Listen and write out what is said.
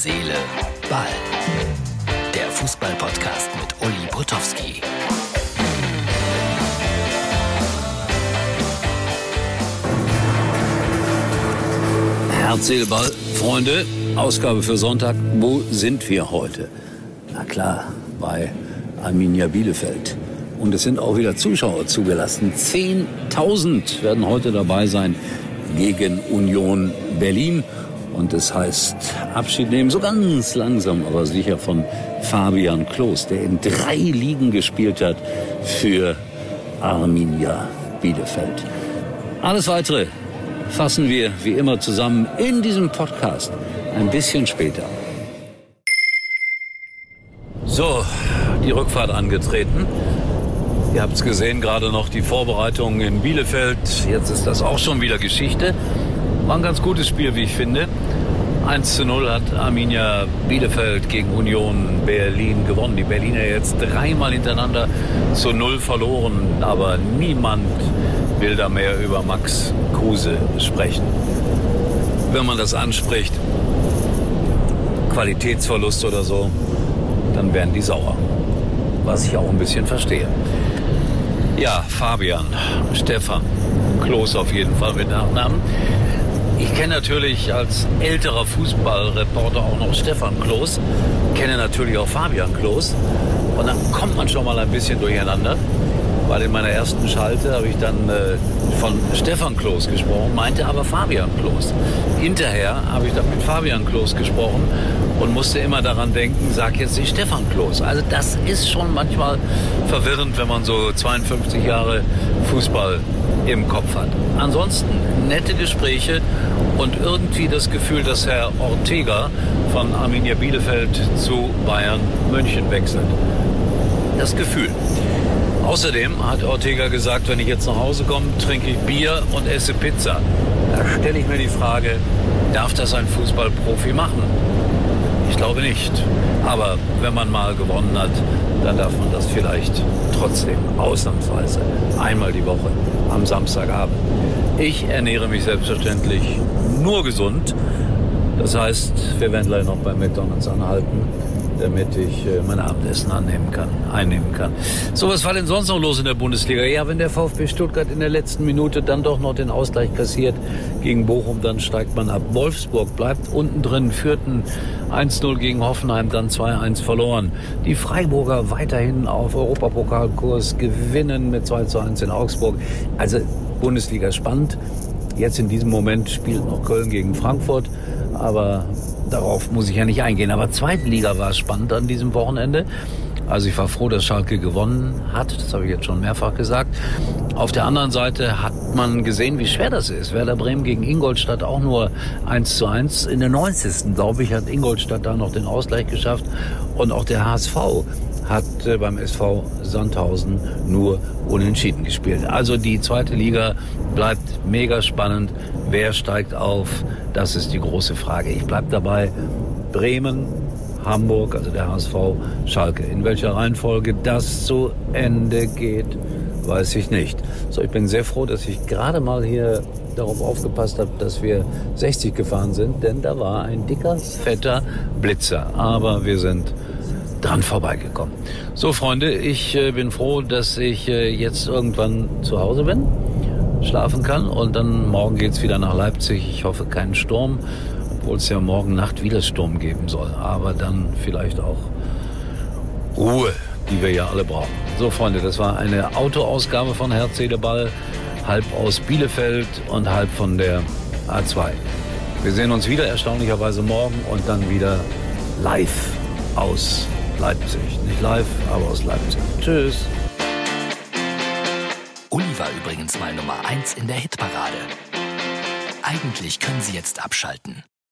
Seele, Ball. Der Fußball-Podcast mit Uli Potowski. Herz, Seele, Ball. Freunde, Ausgabe für Sonntag. Wo sind wir heute? Na klar, bei Arminia Bielefeld. Und es sind auch wieder Zuschauer zugelassen. 10.000 werden heute dabei sein gegen Union Berlin. Und es heißt Abschied nehmen, so ganz langsam, aber sicher von Fabian Klos, der in drei Ligen gespielt hat für Arminia Bielefeld. Alles weitere fassen wir wie immer zusammen in diesem Podcast ein bisschen später. So, die Rückfahrt angetreten. Ihr habt es gesehen, gerade noch die Vorbereitungen in Bielefeld. Jetzt ist das auch schon wieder Geschichte. War ein ganz gutes Spiel, wie ich finde. 1 zu 0 hat Arminia Bielefeld gegen Union Berlin gewonnen. Die Berliner jetzt dreimal hintereinander zu 0 verloren. Aber niemand will da mehr über Max Kruse sprechen. Wenn man das anspricht, Qualitätsverlust oder so, dann werden die sauer. Was ich auch ein bisschen verstehe. Ja, Fabian, Stefan, Klos auf jeden Fall mit Nachnamen. Ich kenne natürlich als älterer Fußballreporter auch noch Stefan Klos, kenne natürlich auch Fabian Klos. Und dann kommt man schon mal ein bisschen durcheinander, weil in meiner ersten Schalte habe ich dann äh, von Stefan Klos gesprochen, meinte aber Fabian Klos. Hinterher habe ich dann mit Fabian Klos gesprochen und musste immer daran denken, sag jetzt nicht Stefan Klos. Also das ist schon manchmal verwirrend, wenn man so 52 Jahre Fußball im Kopf hat. Ansonsten nette Gespräche und irgendwie das Gefühl, dass Herr Ortega von Arminia Bielefeld zu Bayern München wechselt. Das Gefühl. Außerdem hat Ortega gesagt, wenn ich jetzt nach Hause komme, trinke ich Bier und esse Pizza. Da stelle ich mir die Frage, darf das ein Fußballprofi machen? Ich glaube nicht. Aber wenn man mal gewonnen hat, dann darf man das vielleicht trotzdem ausnahmsweise einmal die Woche am Samstagabend. Ich ernähre mich selbstverständlich nur gesund. Das heißt, wir werden gleich noch bei McDonald's anhalten damit ich äh, mein Abendessen annehmen kann, einnehmen kann. So, was war denn sonst noch los in der Bundesliga? Ja, wenn der VfB Stuttgart in der letzten Minute dann doch noch den Ausgleich kassiert gegen Bochum, dann steigt man ab. Wolfsburg bleibt unten drin, führten 1-0 gegen Hoffenheim, dann 2-1 verloren. Die Freiburger weiterhin auf Europapokalkurs gewinnen mit 2-1 in Augsburg. Also Bundesliga spannend. Jetzt in diesem Moment spielt noch Köln gegen Frankfurt, aber darauf muss ich ja nicht eingehen. Aber Zweitliga war spannend an diesem Wochenende. Also ich war froh, dass Schalke gewonnen hat. Das habe ich jetzt schon mehrfach gesagt. Auf der anderen Seite hat man gesehen, wie schwer das ist. Werder Bremen gegen Ingolstadt auch nur 1 zu 1. In der 90. glaube ich, hat Ingolstadt da noch den Ausgleich geschafft. Und auch der HSV hat äh, beim SV Sandhausen nur unentschieden gespielt. Also die zweite Liga bleibt mega spannend. Wer steigt auf? Das ist die große Frage. Ich bleibe dabei. Bremen, Hamburg, also der HSV, Schalke. In welcher Reihenfolge das zu Ende geht, weiß ich nicht. So, ich bin sehr froh, dass ich gerade mal hier darauf aufgepasst habe, dass wir 60 gefahren sind, denn da war ein dicker, fetter Blitzer. Aber wir sind dran vorbeigekommen. So, Freunde, ich äh, bin froh, dass ich äh, jetzt irgendwann zu Hause bin, schlafen kann und dann morgen geht's wieder nach Leipzig. Ich hoffe keinen Sturm, obwohl es ja morgen Nacht wieder Sturm geben soll. Aber dann vielleicht auch Ruhe, die wir ja alle brauchen. So, Freunde, das war eine Autoausgabe von Herz, Ball, halb aus Bielefeld und halb von der A2. Wir sehen uns wieder erstaunlicherweise morgen und dann wieder live aus Leipzig. Nicht live, aber aus Leipzig. Tschüss. Uli war übrigens mal Nummer 1 in der Hitparade. Eigentlich können Sie jetzt abschalten.